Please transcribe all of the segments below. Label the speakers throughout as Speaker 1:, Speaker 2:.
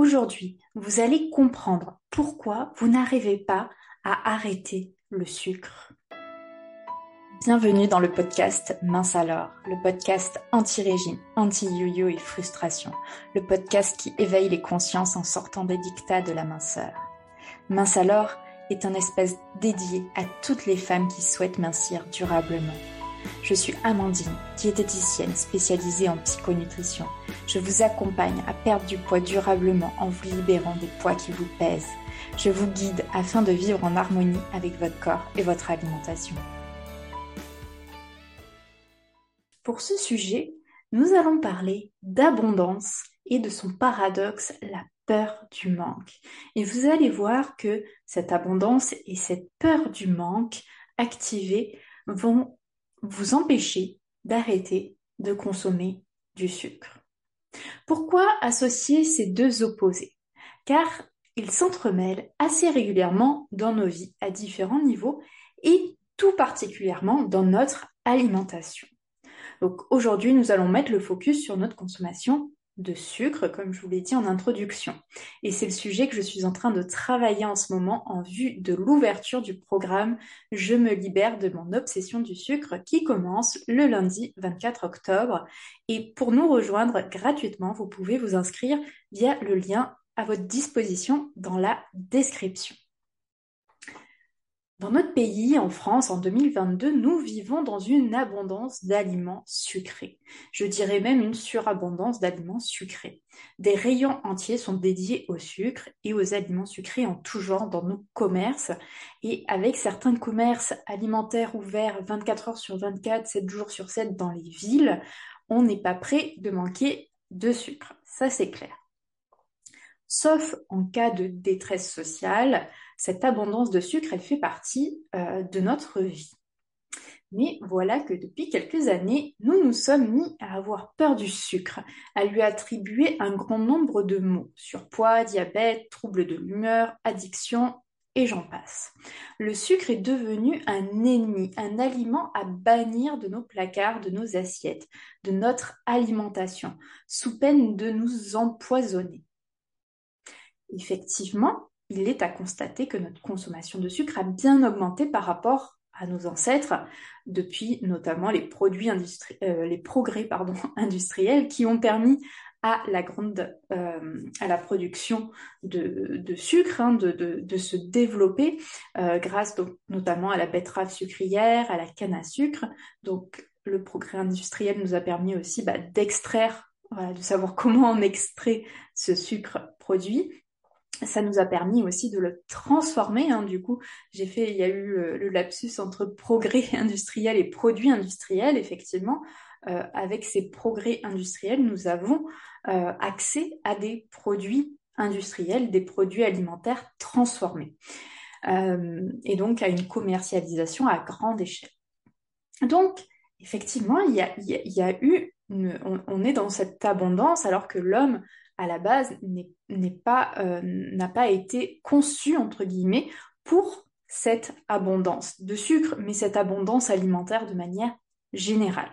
Speaker 1: Aujourd'hui, vous allez comprendre pourquoi vous n'arrivez pas à arrêter le sucre. Bienvenue dans le podcast Mince alors, le podcast anti-régime, anti-yo-yo et frustration, le podcast qui éveille les consciences en sortant des dictats de la minceur. Mince alors est un espace dédié à toutes les femmes qui souhaitent mincir durablement. Je suis Amandine, diététicienne spécialisée en psychonutrition. Je vous accompagne à perdre du poids durablement en vous libérant des poids qui vous pèsent. Je vous guide afin de vivre en harmonie avec votre corps et votre alimentation. Pour ce sujet, nous allons parler d'abondance et de son paradoxe, la peur du manque. Et vous allez voir que cette abondance et cette peur du manque activée vont vous empêcher d'arrêter de consommer du sucre. Pourquoi associer ces deux opposés? Car ils s'entremêlent assez régulièrement dans nos vies à différents niveaux et tout particulièrement dans notre alimentation. Donc aujourd'hui, nous allons mettre le focus sur notre consommation de sucre, comme je vous l'ai dit en introduction. Et c'est le sujet que je suis en train de travailler en ce moment en vue de l'ouverture du programme Je me libère de mon obsession du sucre qui commence le lundi 24 octobre. Et pour nous rejoindre gratuitement, vous pouvez vous inscrire via le lien à votre disposition dans la description. Dans notre pays, en France, en 2022, nous vivons dans une abondance d'aliments sucrés. Je dirais même une surabondance d'aliments sucrés. Des rayons entiers sont dédiés au sucre et aux aliments sucrés en tout genre dans nos commerces. Et avec certains commerces alimentaires ouverts 24 heures sur 24, 7 jours sur 7 dans les villes, on n'est pas prêt de manquer de sucre. Ça, c'est clair. Sauf en cas de détresse sociale, cette abondance de sucre, elle fait partie euh, de notre vie. Mais voilà que depuis quelques années, nous nous sommes mis à avoir peur du sucre, à lui attribuer un grand nombre de mots, surpoids, diabète, troubles de l'humeur, addiction, et j'en passe. Le sucre est devenu un ennemi, un aliment à bannir de nos placards, de nos assiettes, de notre alimentation, sous peine de nous empoisonner. Effectivement, il est à constater que notre consommation de sucre a bien augmenté par rapport à nos ancêtres, depuis notamment les produits euh, les progrès industriels qui ont permis à la grande euh, production de, sucre hein, de, se développer euh, grâce notamment à la betterave sucrière, à la canne à sucre. Donc le progrès industriel nous a permis aussi bah, d'extraire, de savoir comment on extrait ce sucre produit ça nous a permis aussi de le transformer. Hein. Du coup, j'ai fait, il y a eu le, lapsus entre progrès industriel et produit industriel. Effectivement, euh, avec ces progrès industriels, nous avons euh, accès à des produits industriels, des produits alimentaires transformés, euh, et donc à une commercialisation à grande échelle. Donc, effectivement, il y a, il y a eu, on, est dans cette abondance alors que l'homme à la base euh, n'a pas été conçu entre guillemets pour cette abondance de sucre, mais cette abondance alimentaire de manière générale.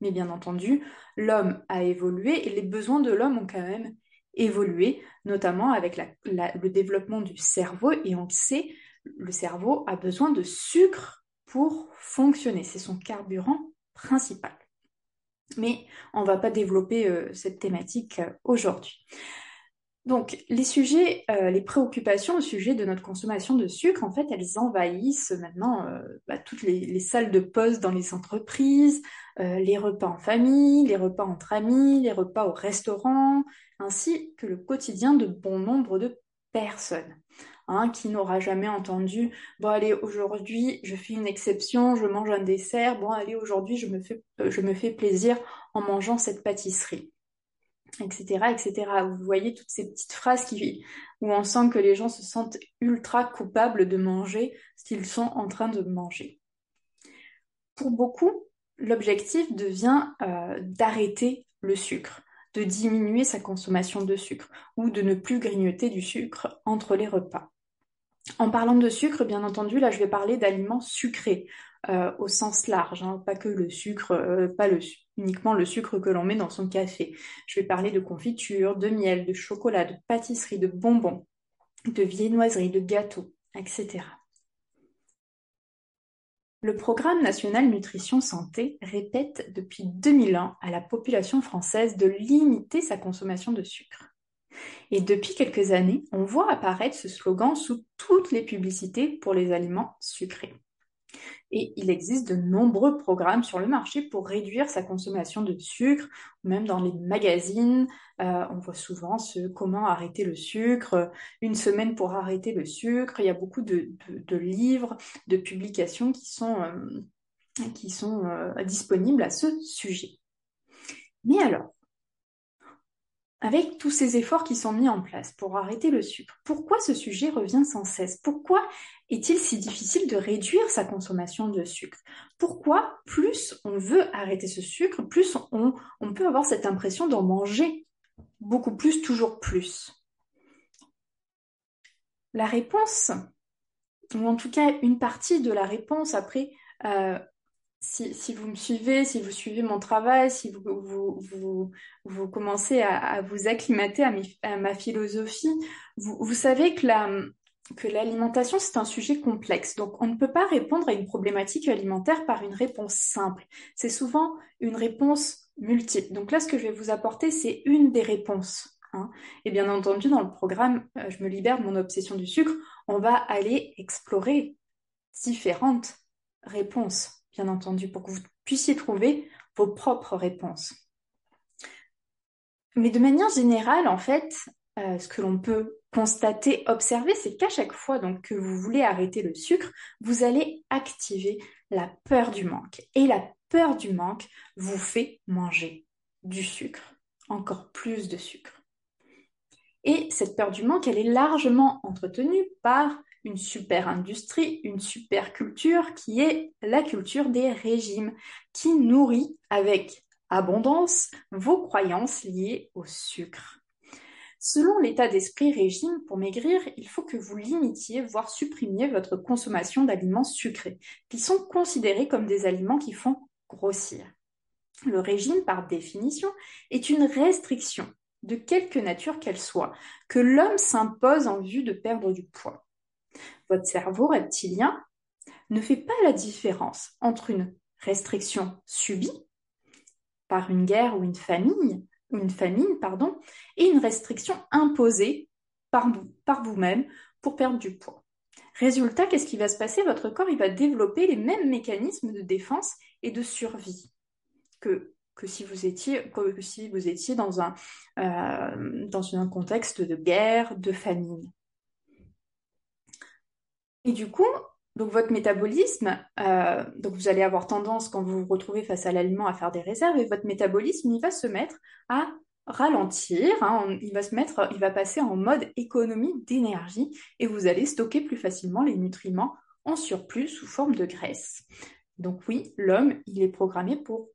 Speaker 1: Mais bien entendu, l'homme a évolué et les besoins de l'homme ont quand même évolué, notamment avec le développement du cerveau. Et on le sait, le cerveau a besoin de sucre pour fonctionner. C'est son carburant principal. Mais on ne va pas développer euh, cette thématique euh, aujourd'hui. Donc, les sujets, euh, les préoccupations au sujet de notre consommation de sucre, en fait, elles envahissent maintenant bah, toutes les, salles de poste dans les entreprises, les repas en famille, les repas entre amis, les repas au restaurant, ainsi que le quotidien de bon nombre de personnes. Hein, qui n'aura jamais entendu bon allez aujourd'hui je fais une exception, je mange un dessert, bon allez aujourd'hui je me fais euh, je me fais plaisir en mangeant cette pâtisserie etc etc vous voyez toutes ces petites phrases qui où on sent que les gens se sentent ultra coupables de manger ce qu'ils sont en train de manger. Pour beaucoup l'objectif devient euh, d'arrêter le sucre de diminuer sa consommation de sucre ou de ne plus grignoter du sucre entre les repas. En parlant de sucre, bien entendu, là je vais parler d'aliments sucrés. euh, au sens large, hein, pas que le sucre, euh, pas uniquement le sucre que l'on met dans son café. Je vais parler de confiture, de miel, de chocolat, de pâtisserie, de bonbons, de viennoiserie, de gâteaux, etc. Le Programme national nutrition santé répète depuis 2001 à la population française de limiter sa consommation de sucre. Et depuis quelques années, on voit apparaître ce slogan sous toutes les publicités pour les aliments sucrés. Et il existe de nombreux programmes sur le marché pour réduire sa consommation de sucre, même dans les magazines, euh, on voit souvent ce comment arrêter le sucre, une semaine pour arrêter le sucre. Il y a beaucoup de, livres, de publications qui sont, euh, qui sont euh, disponibles à ce sujet. Mais alors, avec tous ces efforts qui sont mis en place pour arrêter le sucre, pourquoi ce sujet revient sans cesse? Pourquoi est-il si difficile de réduire sa consommation de sucre? Pourquoi plus on veut arrêter ce sucre, plus on, peut avoir cette impression d'en manger beaucoup plus, toujours plus? La réponse, ou en tout cas une partie de la réponse après, euh, si, vous me suivez, si vous suivez mon travail, si vous, commencez à, vous acclimater à, ma philosophie, vous, savez que que l'alimentation, c'est un sujet complexe. Donc, on ne peut pas répondre à une problématique alimentaire par une réponse simple. C'est souvent une réponse multiple. Donc là, ce que je vais vous apporter, c'est une des réponses. Hein. Et bien entendu, dans le programme euh, Je me libère de mon obsession du sucre, on va aller explorer différentes réponses bien entendu, pour que vous puissiez trouver vos propres réponses. Mais de manière générale, en fait, euh, ce que l'on peut constater, observer, c'est qu'à chaque fois donc, que vous voulez arrêter le sucre, vous allez activer la peur du manque. Et la peur du manque vous fait manger du sucre, encore plus de sucre. Et cette peur du manque, elle est largement entretenue par une super industrie, une super culture qui est la culture des régimes, qui nourrit avec abondance vos croyances liées au sucre. Selon l'état d'esprit régime, pour maigrir, il faut que vous limitiez, voire supprimiez votre consommation d'aliments sucrés, qui sont considérés comme des aliments qui font grossir. Le régime, par définition, est une restriction, de quelque nature qu'elle soit, que l'homme s'impose en vue de perdre du poids. Votre cerveau reptilien ne fait pas la différence entre une restriction subie par une guerre ou une famine, une famine et une restriction imposée par, vous-même pour perdre du poids. Résultat, qu'est-ce qui va se passer? Votre corps il va développer les mêmes mécanismes de défense et de survie que, si, vous étiez, euh, dans un contexte de guerre, de famine. Et du coup, donc votre métabolisme, euh, donc vous allez avoir tendance quand vous vous retrouvez face à l'aliment à faire des réserves et votre métabolisme, il va se mettre à ralentir, hein, il va se mettre, il va passer en mode économie d'énergie et vous allez stocker plus facilement les nutriments en surplus sous forme de graisse. Donc oui, l'homme, il est programmé pour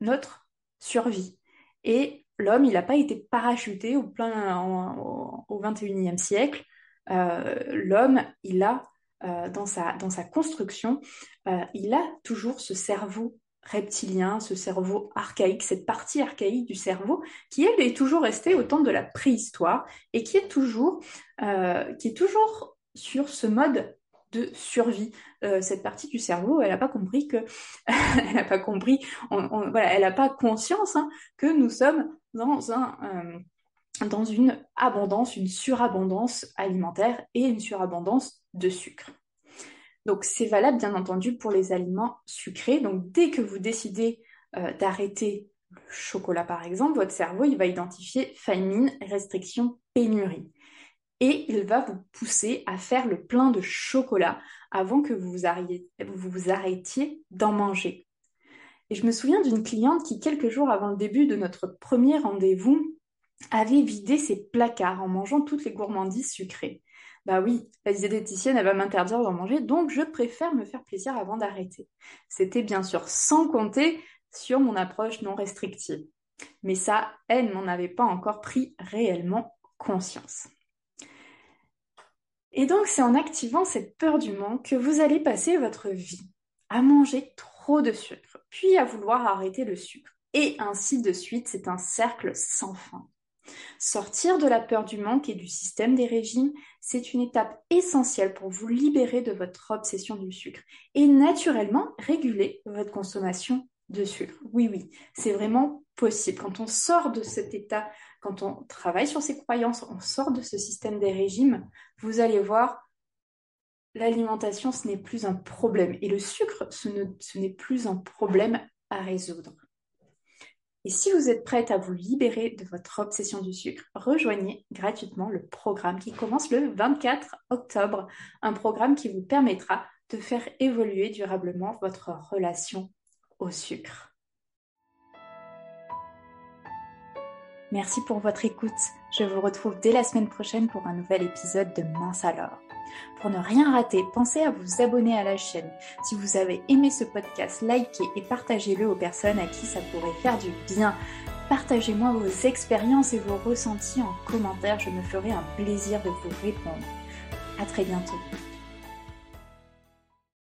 Speaker 1: notre survie. Et l'homme, il n'a pas été parachuté au plein au, 21e siècle. Euh, l'homme, il a euh, dans, sa, dans sa construction, euh, il a toujours ce cerveau reptilien, ce cerveau archaïque, cette partie archaïque du cerveau qui, elle, est toujours restée au temps de la préhistoire et qui est toujours, euh, qui est toujours sur ce mode de survie. cette partie du cerveau, elle n'a pas compris que, elle n'a pas compris, voilà, elle n'a pas conscience hein, que nous sommes dans un dans une abondance, une surabondance alimentaire et une surabondance de sucre. Donc c'est valable bien entendu pour les aliments sucrés. Donc dès que vous décidez euh, d'arrêter le chocolat par exemple, votre cerveau il va identifier famine, restriction, pénurie. Et il va vous pousser à faire le plein de chocolat avant que vous vous arrêtiez, vous arrêtiez d'en manger. Et je me souviens d'une cliente qui, quelques jours avant le début de notre premier rendez-vous, avait vidé ses placards en mangeant toutes les gourmandises sucrées. Bah oui, la diététicienne, elle va m'interdire d'en manger, donc je préfère me faire plaisir avant d'arrêter. C'était bien sûr sans compter sur mon approche non restrictive. Mais ça, elle n'en avait pas encore pris réellement conscience. Et donc, c'est en activant cette peur du manque que vous allez passer votre vie à manger trop de sucre, puis à vouloir arrêter le sucre. Et ainsi de suite, c'est un cercle sans fin. Sortir de la peur du manque et du système des régimes, c'est une étape essentielle pour vous libérer de votre obsession du sucre et naturellement réguler votre consommation de sucre. Oui, oui, c'est vraiment possible. Quand on sort de cet état, quand on travaille sur ses croyances, on sort de ce système des régimes, vous allez voir, l'alimentation, ce n'est plus un problème. Et le sucre, ce n'est plus un problème à résoudre. Et si vous êtes prête à vous libérer de votre obsession du sucre, rejoignez gratuitement le programme qui commence le 24 octobre, un programme qui vous permettra de faire évoluer durablement votre relation au sucre. Merci pour votre écoute. Je vous retrouve dès la semaine prochaine pour un nouvel épisode de Mince alors. Pour ne rien rater, pensez à vous abonner à la chaîne. Si vous avez aimé ce podcast, likez et partagez-le aux personnes à qui ça pourrait faire du bien. Partagez-moi vos expériences et vos ressentis en commentaire, je me ferai un plaisir de vous répondre. À très bientôt.